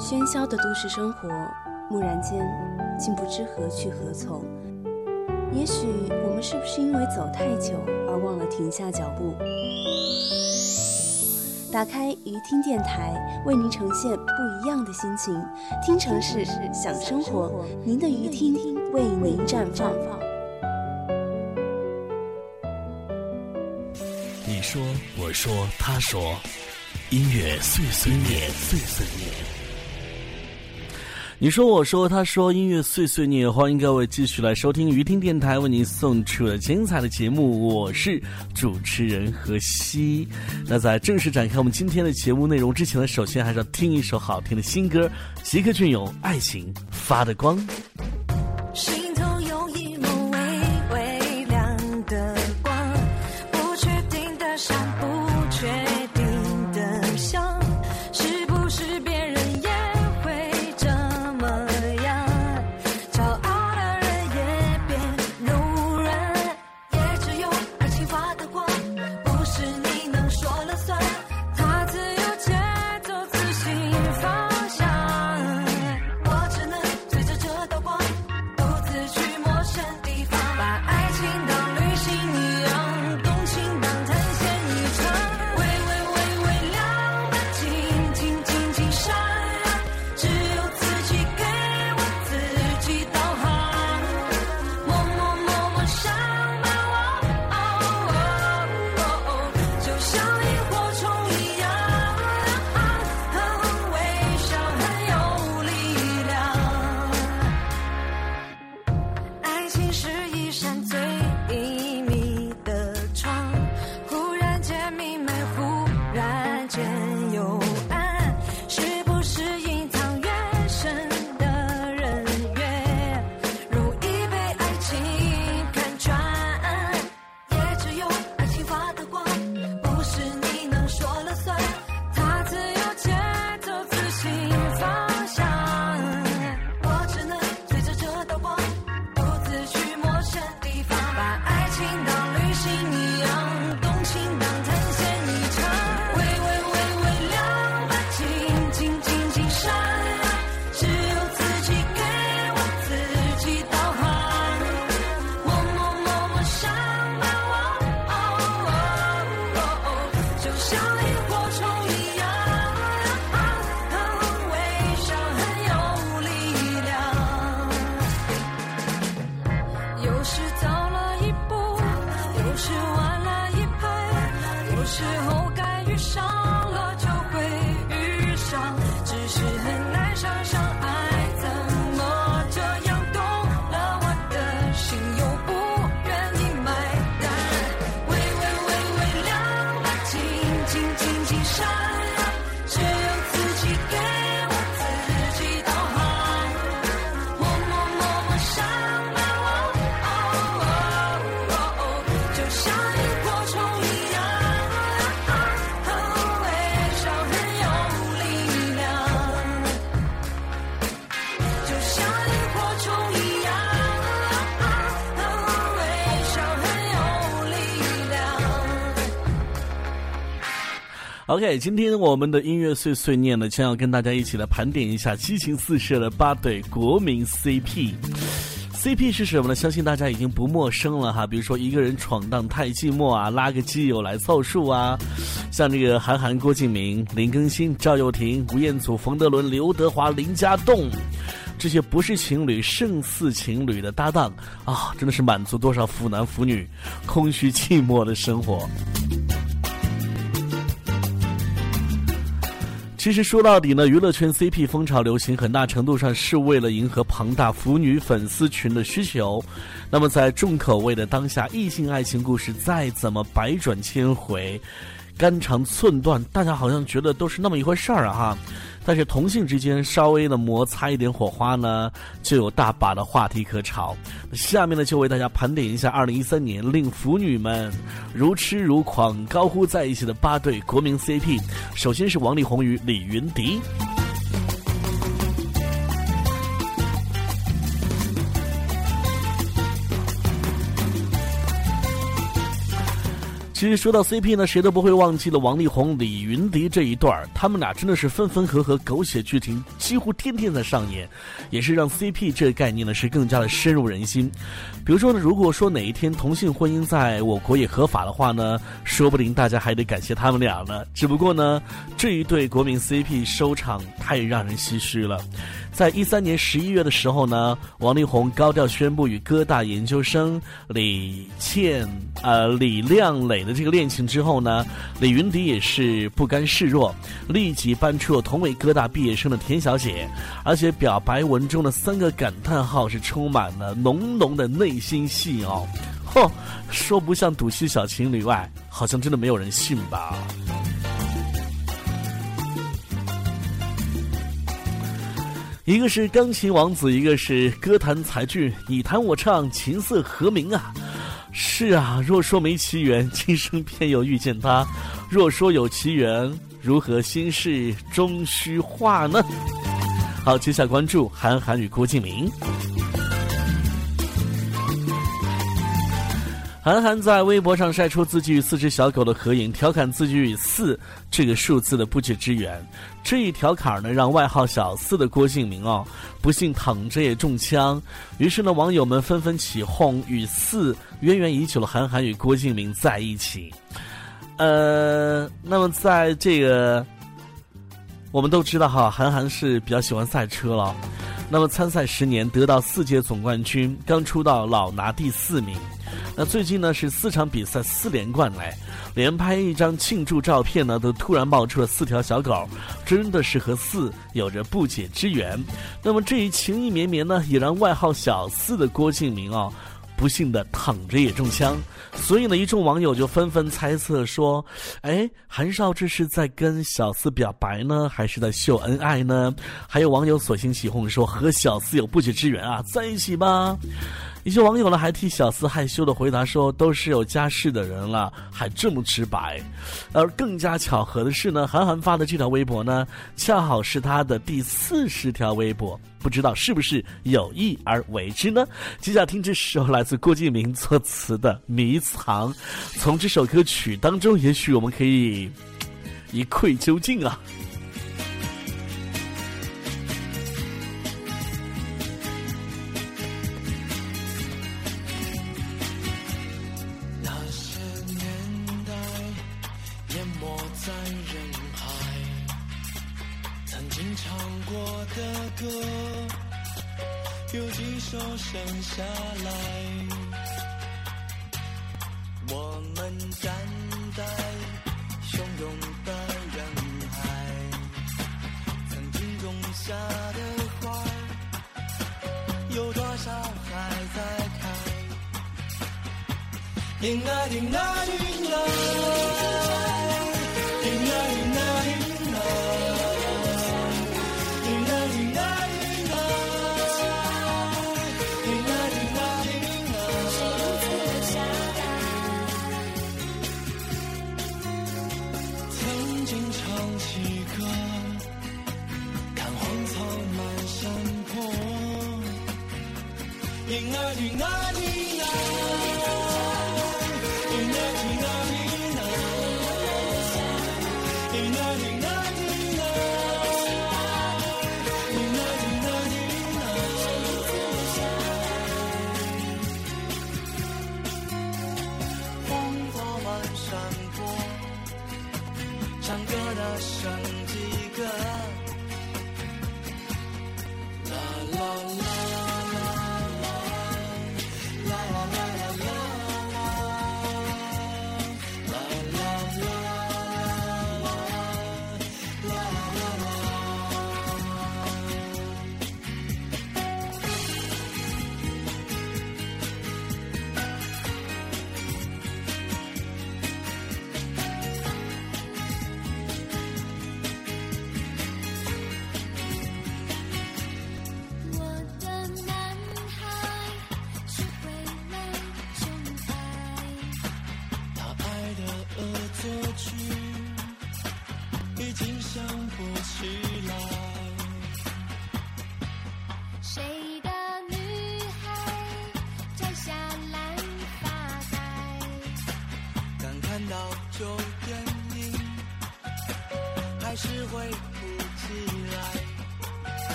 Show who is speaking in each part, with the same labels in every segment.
Speaker 1: 喧嚣的都市生活，蓦然间，竟不知何去何从。也许我们是不是因为走太久而忘了停下脚步？打开鱼听电台，为您呈现不一样的心情。听城市，想生活，您的鱼听为您绽放。
Speaker 2: 你说，我说，他说，音乐碎碎念，碎碎念。你说，我说，他说，音乐碎碎念，欢迎各位继续来收听鱼听电台为您送出的精彩的节目，我是主持人何西。那在正式展开我们今天的节目内容之前呢，首先还是要听一首好听的新歌，吉克隽永《爱情发的光》。OK，今天我们的音乐碎碎念呢，将要跟大家一起来盘点一下激情四射的八对国民 CP。CP 是什么呢？相信大家已经不陌生了哈。比如说一个人闯荡太寂寞啊，拉个基友来凑数啊。像这个韩寒、郭敬明、林更新、赵又廷、吴彦祖、冯德伦、刘德华、林家栋，这些不是情侣胜似情侣的搭档啊，真的是满足多少腐男腐女空虚寂寞的生活。其实说到底呢，娱乐圈 CP 风潮流行，很大程度上是为了迎合庞大腐女粉丝群的需求。那么在重口味的当下，异性爱情故事再怎么百转千回。肝肠寸断，大家好像觉得都是那么一回事儿啊哈，但是同性之间稍微的摩擦一点火花呢，就有大把的话题可炒。下面呢，就为大家盘点一下二零一三年令腐女们如痴如狂、高呼在一起的八对国民 CP。首先是王力宏与李云迪。
Speaker 3: 其实说到 CP 呢，谁都不会忘记了王力宏、李云迪这一段，他们俩真的是分分合合，狗血剧情几乎天天在上演，也是让 CP 这个概念呢是更加的深入人心。比如说呢，如果说哪一天同性婚姻在我国也合法的话呢，说不定大家还得感谢他们俩呢。只不过呢，这一对国民 CP 收场太让人唏嘘了。在一三年十一月的时候呢，王力宏高调宣布与哥大研究生李倩、呃李亮磊的这个恋情之后呢，李云迪也是不甘示弱，立即搬出了同为哥大毕业生的田小姐，而且表白文中的三个感叹号是充满了浓浓的内心戏哦，嚯，说不像赌气小情侣外，好像真的没有人信吧。一个是钢琴王子，一个是歌坛才俊，你弹我唱，琴瑟和鸣啊！是啊，若说没奇缘，今生偏又遇见他；若说有奇缘，如何心事终虚化呢？好，接下来关注韩寒与郭敬明。韩寒在微博上晒出自己与四只小狗的合影，调侃自己与四这个数字的不解之缘。这一调侃呢，让外号小四的郭敬明哦，不幸躺着也中枪。于是呢，网友们纷纷起哄，与四渊源已久的韩寒与郭敬明在一起。呃，那么在这个，我们都知道哈，韩寒是比较喜欢赛车了。那么参赛十年，得到四届总冠军，刚出道老拿第四名。那最近呢是四场比赛四连冠来，连拍一张庆祝照片呢，都突然冒出了四条小狗，真的是和四有着不解之缘。那么这一情意绵绵呢，也让外号小四的郭敬明哦，不幸的躺着也中枪。所以呢，一众网友就纷纷猜测说：“哎，韩少这是在跟小四表白呢，还是在秀恩爱呢？”还有网友索性起哄说：“和小四有不解之缘啊，在一起吧。”一些网友呢还替小四害羞的回答说：“都是有家室的人了，还这么直白。”而更加巧合的是呢，韩寒发的这条微博呢，恰好是他的第四十条微博，不知道是不是有意而为之呢？接下来听这首来自郭敬明作词的《迷藏》，从这首歌曲当中，也许我们可以一窥究竟啊。
Speaker 4: 就剩下来，间唱起歌，看荒草满山坡，因爱，因爱，因爱。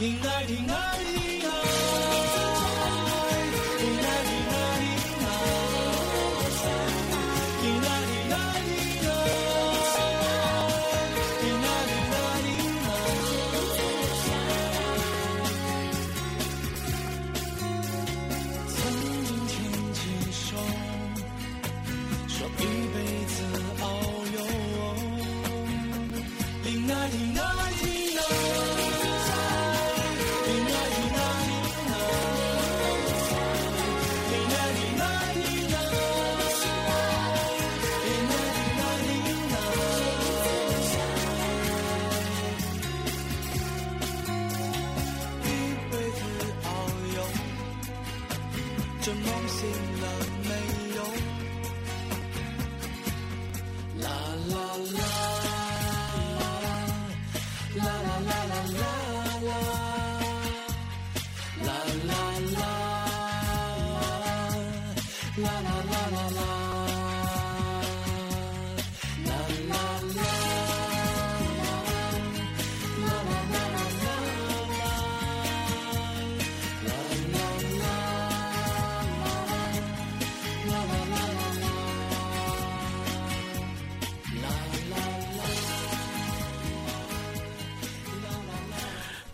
Speaker 4: 因爱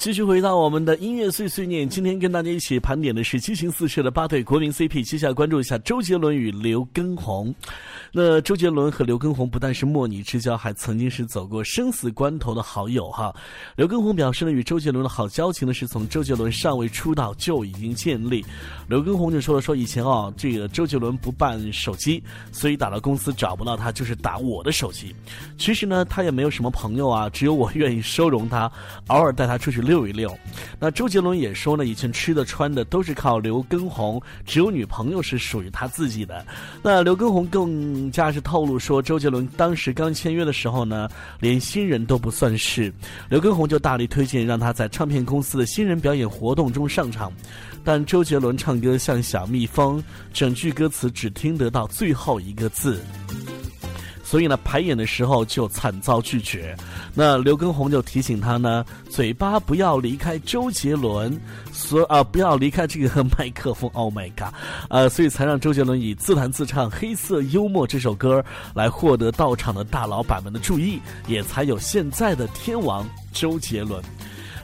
Speaker 3: 继续回到我们的音乐碎碎念，今天跟大家一起盘点的是激情四射的八对国民 CP。接下来关注一下周杰伦与刘畊宏。那周杰伦和刘畊宏不但是莫逆之交，还曾经是走过生死关头的好友哈。刘畊宏表示呢，与周杰伦的好交情呢，是从周杰伦尚未出道就已经建立。刘畊宏就说了，说以前哦，这个周杰伦不办手机，所以打到公司找不到他，就是打我的手机。其实呢，他也没有什么朋友啊，只有我愿意收容他，偶尔带他出去溜一溜。那周杰伦也说呢，以前吃的穿的都是靠刘畊宏，只有女朋友是属于他自己的。那刘畊宏更家是透露说，周杰伦当时刚签约的时候呢，连新人都不算是，刘畊宏就大力推荐让他在唱片公司的新人表演活动中上场。但周杰伦唱歌像小蜜蜂，整句歌词只听得到最后一个字。所以呢，排演的时候就惨遭拒绝。那刘畊宏就提醒他呢，嘴巴不要离开周杰伦，所啊、不要离开这个麦克风。Oh my god！呃，所以才让周杰伦以自弹自唱《黑色幽默》这首歌来获得到场的大老板们的注意，也才有现在的天王周杰伦。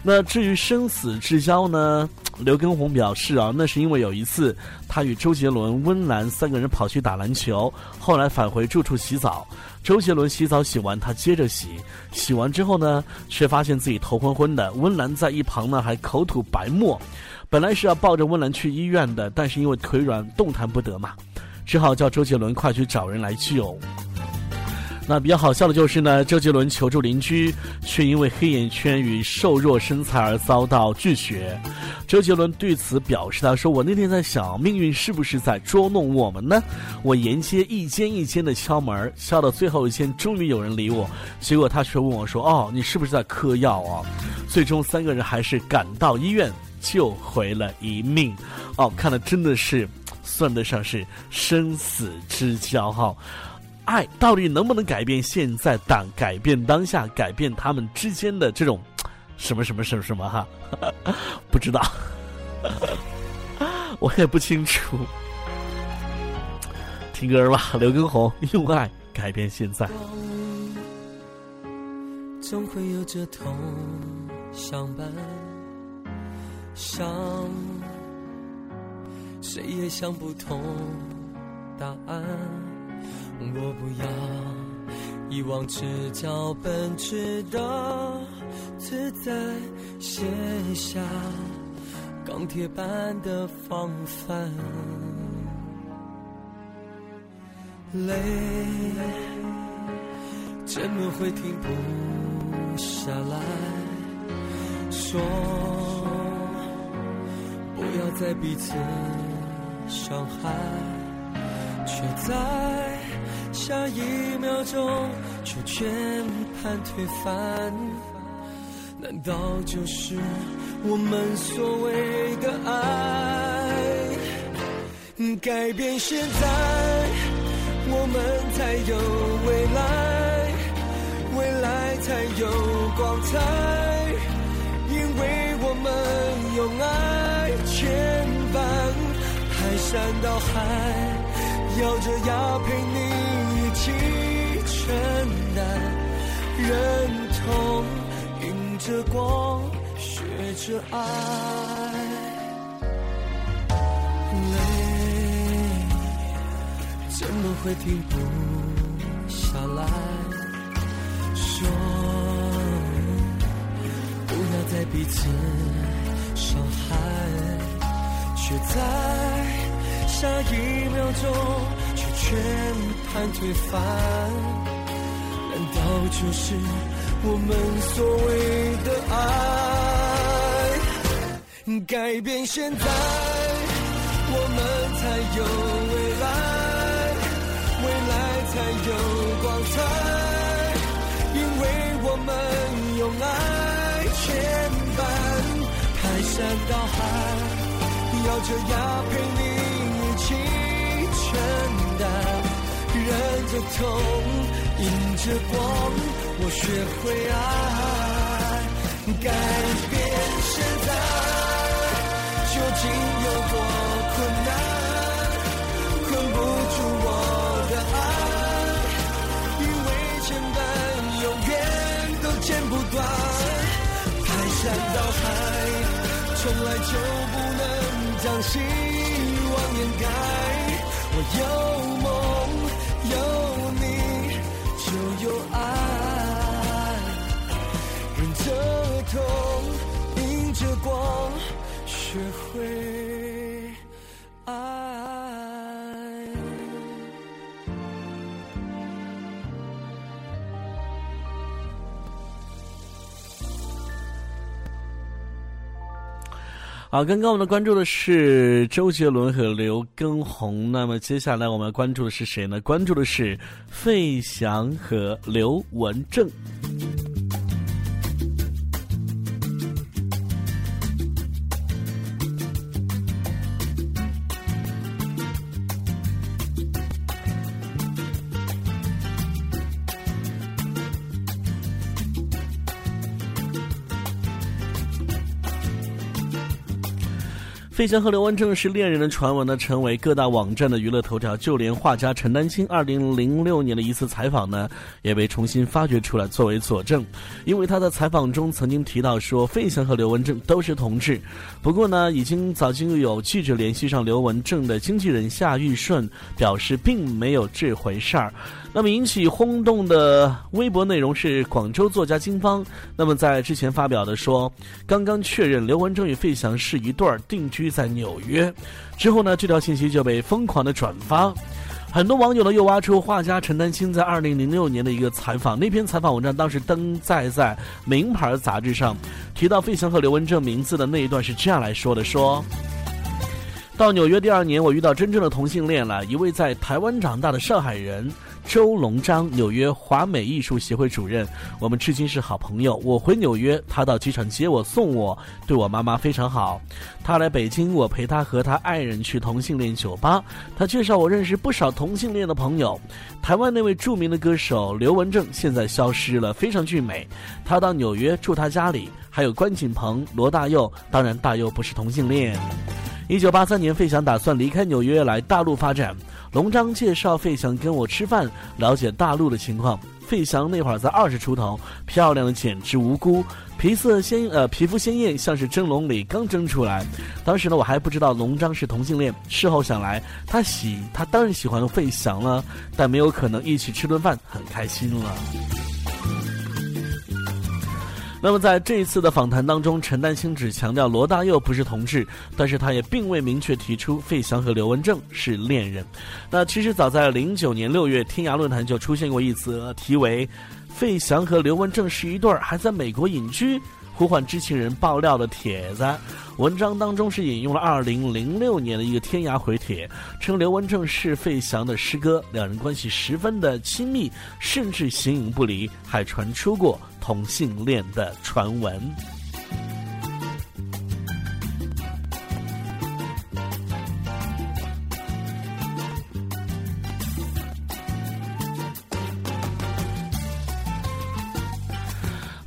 Speaker 3: 那至于生死之交呢？刘畊宏表示啊，那是因为有一次他与周杰伦、温岚三个人跑去打篮球，后来返回住处洗澡。周杰伦洗澡洗完，他接着洗，洗完之后呢，却发现自己头昏昏的。温岚在一旁呢，还口吐白沫。本来是要抱着温岚去医院的，但是因为腿软，动弹不得嘛，只好叫周杰伦快去找人来救。那比较好笑的就是呢，周杰伦求助邻居，却因为黑眼圈与瘦弱身材而遭到拒绝。周杰伦对此表示：“他说我那天在想，命运是不是在捉弄我们呢？我沿街一间一间的敲门，敲到最后一间，终于有人理我。结果他却问我说：‘哦，你是不是在嗑药啊？’最终三个人还是赶到医院，救回了一命。哦，看的真的是算得上是生死之交哈。”爱到底能不能改变现在当改变当下，改变他们之间的这种什么什么什么什么哈？不知道，我也不清楚。听歌吧，刘畊宏用爱改变现在。
Speaker 4: 总会有着痛相伴，想谁也想不通答案。我不要一往直角奔驰的自在，卸下钢铁般的防范。泪怎么会停不下来？说不要再彼此伤害。却在下一秒钟就全盘推翻。难道就是我们所谓的爱？改变现在我们才有未来未来才有光彩。因为我们用爱牵绊排
Speaker 5: 山倒海咬着牙陪你一起承担，忍痛迎着光，学着爱，泪怎么会停不下来？说不要再彼此伤害，却在下一秒钟却全盘推翻。难道就是我们所谓的爱？改变现在，我们才有未来，未来才有光彩。因为我们用爱牵绊，排山倒海，咬着牙陪你起承担，忍着痛，迎着光，我学会爱，改变现在究竟有多困难，困不住我的爱，因为牵绊永远都剪不断，排山倒海，从来就不能将希望掩盖。我有梦，有你，就有爱，忍着痛，迎着光，学会
Speaker 3: 好，刚刚我们关注的是周杰伦和刘畊宏，那么接下来我们要关注的是谁呢？关注的是费翔和刘文正。费翔和刘文正是恋人的传闻呢，成为各大网站的娱乐头条。就连画家陈丹青二零零六年的一次采访呢，也被重新发掘出来作为佐证。因为他在采访中曾经提到说，费翔和刘文正都是同志。不过呢，已经早就有记者联系上刘文正的经纪人夏玉顺，表示并没有这回事儿。那么引起轰动的微博内容是广州作家金芳，那么在之前发表的说，刚刚确认刘文正与费翔是一对儿，定居在纽约。之后呢，这条信息就被疯狂的转发。很多网友呢又挖出画家陈丹青在二零零六年的一个采访，那篇采访文章当时登载在《名牌》杂志上，提到费翔和刘文正名字的那一段是这样来说的：说。到纽约第二年，我遇到真正的同性恋了，一位在台湾长大的上海人周龙章，纽约华美艺术协会主任，我们至今是好朋友。我回纽约，他到机场接我送我，对我妈妈非常好。他来北京，我陪他和他爱人去同性恋酒吧，他介绍我认识不少同性恋的朋友。台湾那位著名的歌手刘文正现在消失了，非常俊美。他到纽约住他家里，还有关锦鹏、罗大佑，当然大佑不是同性恋。一九八三年，费翔打算离开纽约来大陆发展。龙章介绍费翔跟我吃饭，了解大陆的情况。费翔那会儿才二十出头，漂亮的简直无辜，皮色鲜呃皮肤鲜艳，像是蒸笼里刚蒸出来。当时呢，我还不知道龙章是同性恋。事后想来，他喜他当然喜欢费翔了，但没有可能一起吃顿饭，很开心了。那么在这一次的访谈当中，陈丹青只强调罗大佑不是同志，但是他也并未明确提出费翔和刘文正是恋人。那其实早在零九年六月，天涯论坛就出现过一则题为“费翔和刘文正是一对儿，还在美国隐居”。呼唤知情人爆料的帖子，文章当中是引用了二零零六年的一个天涯回帖，称刘文正是费翔的师哥，两人关系十分的亲密，甚至形影不离，还传出过同性恋的传闻。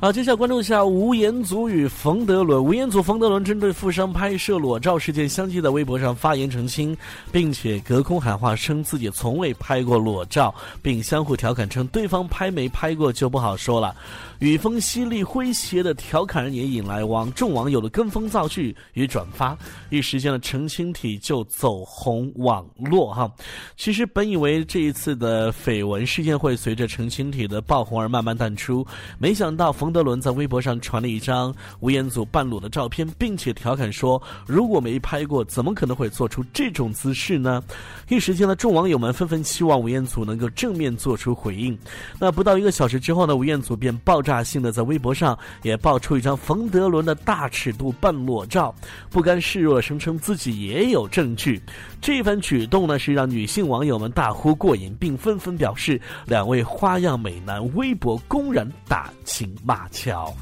Speaker 3: 好，接下来关注一下吴彦祖与冯德伦。吴彦祖、冯德伦针对富商拍摄裸照事件，相继在微博上发言澄清，并且隔空喊话，称自己从未拍过裸照，并相互调侃称对方拍没拍过就不好说了。语风犀利诙谐的调侃也引来网众网友的跟风造句与转发，一时间的澄清体就走红网络哈。其实本以为这一次的绯闻事件会随着澄清体的爆红而慢慢淡出，没想到冯德伦在微博上传了一张吴彦祖半裸的照片，并且调侃说：“如果没拍过，怎么可能会做出这种姿势呢？”一时间呢，众网友们纷纷期望吴彦祖能够正面做出回应。那不到一个小时之后呢，吴彦祖便爆炸性的在微博上也爆出一张冯德伦的大尺度半裸照，不甘示弱，声称自己也有证据。这番举动呢，是让女性网友们大呼过瘾，并纷纷表示两位花样美男微博公然打情骂巧。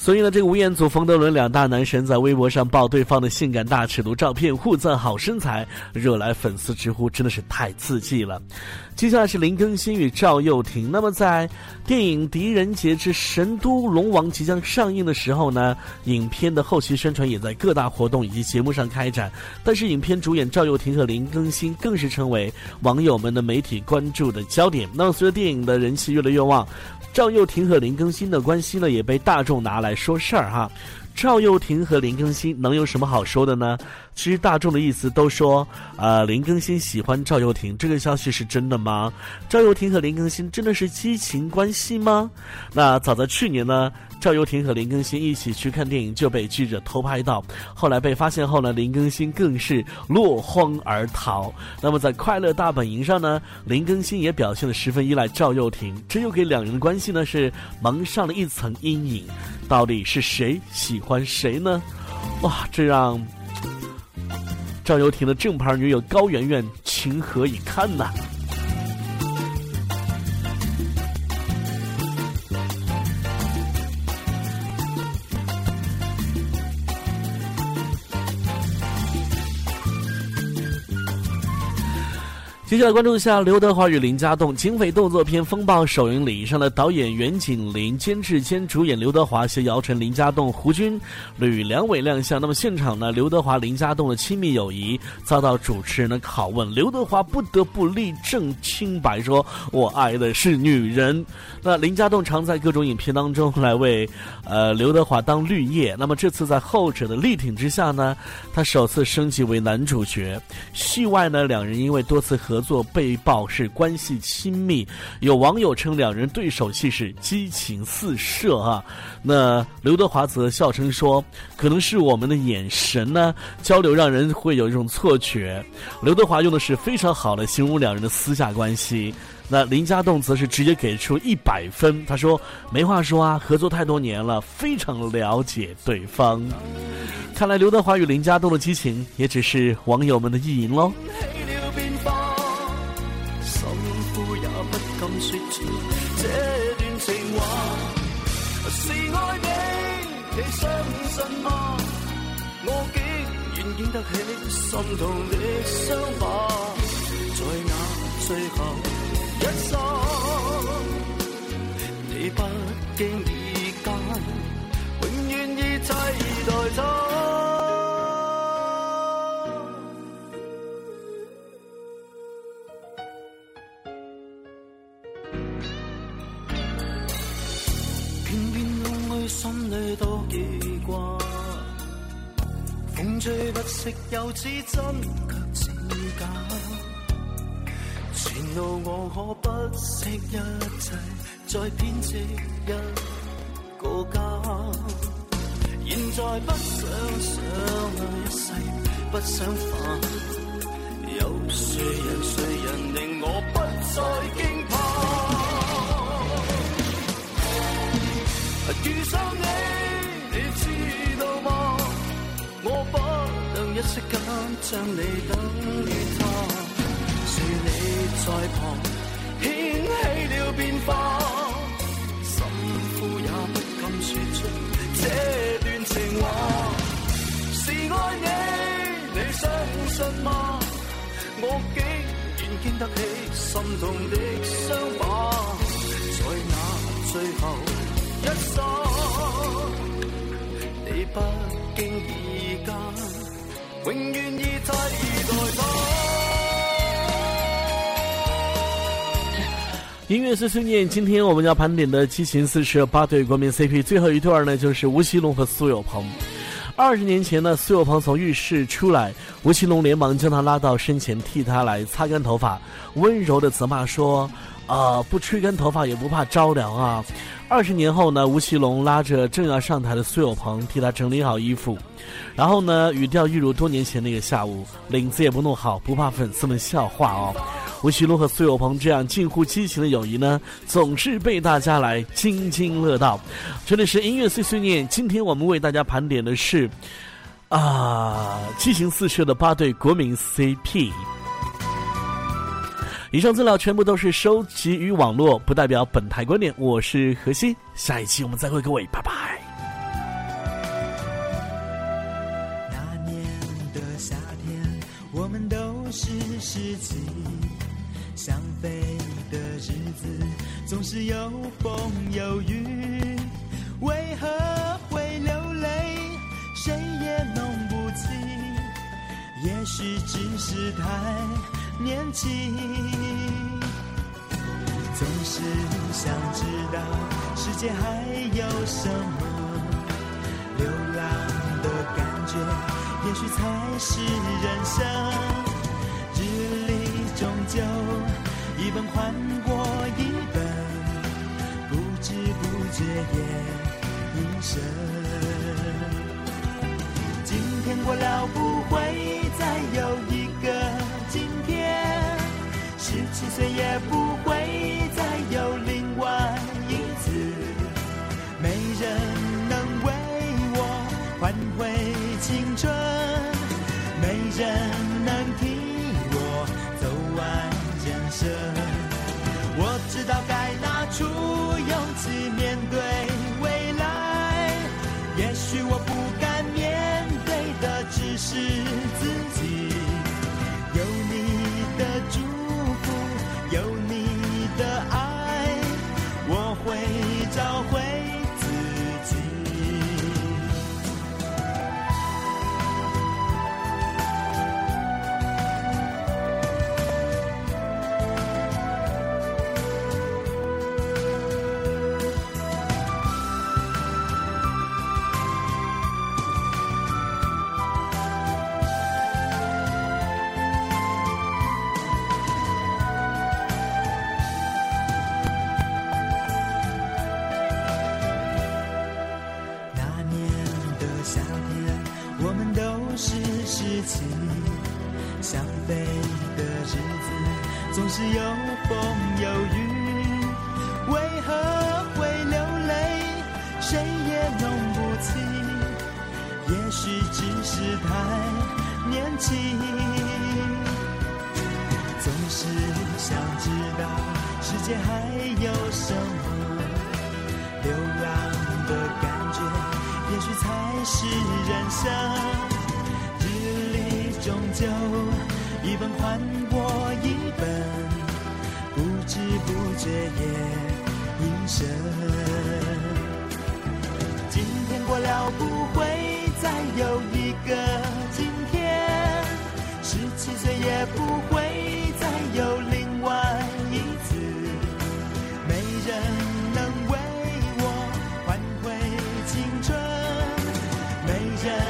Speaker 3: 所以呢，这个吴彦祖、冯德伦两大男神在微博上爆对方的性感大尺度照片，互赞好身材，惹来粉丝直呼真的是太刺激了。接下来是林更新与赵又廷。那么在电影《狄仁杰之神都龙王》即将上映的时候呢，影片的后期宣传也在各大活动以及节目上开展。但是影片主演赵又廷和林更新更是成为网友们的媒体关注的焦点。那么随着电影的人气越来越旺。赵又廷和林更新的关系呢，也被大众拿来说事儿哈。赵又廷和林更新能有什么好说的呢？其实大众的意思都说，呃，林更新喜欢赵又廷，这个消息是真的吗？赵又廷和林更新真的是激情关系吗？那早在去年呢。赵又廷和林更新一起去看电影，就被记者偷拍到。后来被发现后呢，林更新更是落荒而逃。那么在《快乐大本营》上呢，林更新也表现的十分依赖赵又廷，这又给两人的关系呢是蒙上了一层阴影。到底是谁喜欢谁呢？哇，这让赵又廷的正牌女友高圆圆情何以堪呐！接下来关注一下刘德华与林家栋警匪动作片《风暴》首映礼上的导演袁景林、监制兼主演刘德华携姚晨、林家栋、胡军、吕良伟亮相。那么现场呢，刘德华、林家栋的亲密友谊遭到主持人的拷问，刘德华不得不立正清白说：“我爱的是女人。”那林家栋常在各种影片当中来为呃刘德华当绿叶，那么这次在后者的力挺之下呢，他首次升级为男主角。戏外呢，两人因为多次合。合作被曝是关系亲密，有网友称两人对手戏是激情四射啊。那刘德华则笑称说：“可能是我们的眼神呢交流让人会有一种错觉。”刘德华用的是非常好的形容两人的私下关系。那林家栋则是直接给出一百分，他说：“没话说啊，合作太多年了，非常了解对方。”看来刘德华与林家栋的激情也只是网友们的意淫喽。
Speaker 4: 不敢说出这段情话，是爱你，你相信吗？我竟然经得起心痛的伤疤，在那最后一刹，你不经意间，永远已替代他。吹不息又似真却似假。前路我可不惜一切，再编织一个家。现在不想想一世不想返，有谁人谁人令我不再惊怕？遇上，你一息间将你等于他，是你在旁掀起了变化，心呼也不敢说出这段情话。是爱你，你相信吗？我竟。經得起心痛的傷疤，在那最後一刹，你不經意間，永遠已替代他。
Speaker 3: 音乐碎碎念，今天我们要盘点的激情四射八对国民 CP，最后一对呢就是吴奇隆和苏有朋。二十年前呢，苏有朋从浴室出来，吴奇隆连忙将他拉到身前，替他来擦干头发，温柔的责骂说：“啊，不吹干头发也不怕着凉啊！”二十年后呢，吴奇隆拉着正要上台的苏有朋，替他整理好衣服，然后呢，语调一如多年前那个下午，领子也不弄好，不怕粉丝们笑话哦。吴奇隆和苏有朋这样近乎激情的友谊呢，总是被大家来津津乐道。这里是音乐碎碎念，今天我们为大家盘点的是啊，激情四射的八对国民 CP。以上资料全部都是收集于网络，不代表本台观点。我是何西，下一期我们再会各位，拜拜。
Speaker 6: 那年的夏天，我们都是十七，想飞的日子总是有风有雨，为何会流泪？谁也弄不清。也许只是太年轻，总是想知道世界还有什么流浪的感觉，也许才是人生。日历终究一本换过一本，不知不觉也一生。今天过了，不会再有心碎也不会再有另外一次。没人能为我换回青春，没人想飞的日子总是有风有雨。为何会流泪？谁也弄不清。也许只是太年轻。总是想知道世界还有什么流浪的感觉，也许才是人生。终究，一本换我一本，不知不觉也一生。今天过了，不会再有一个今天。十七岁也不会再有另外一次，没人能为我换回青春，没人。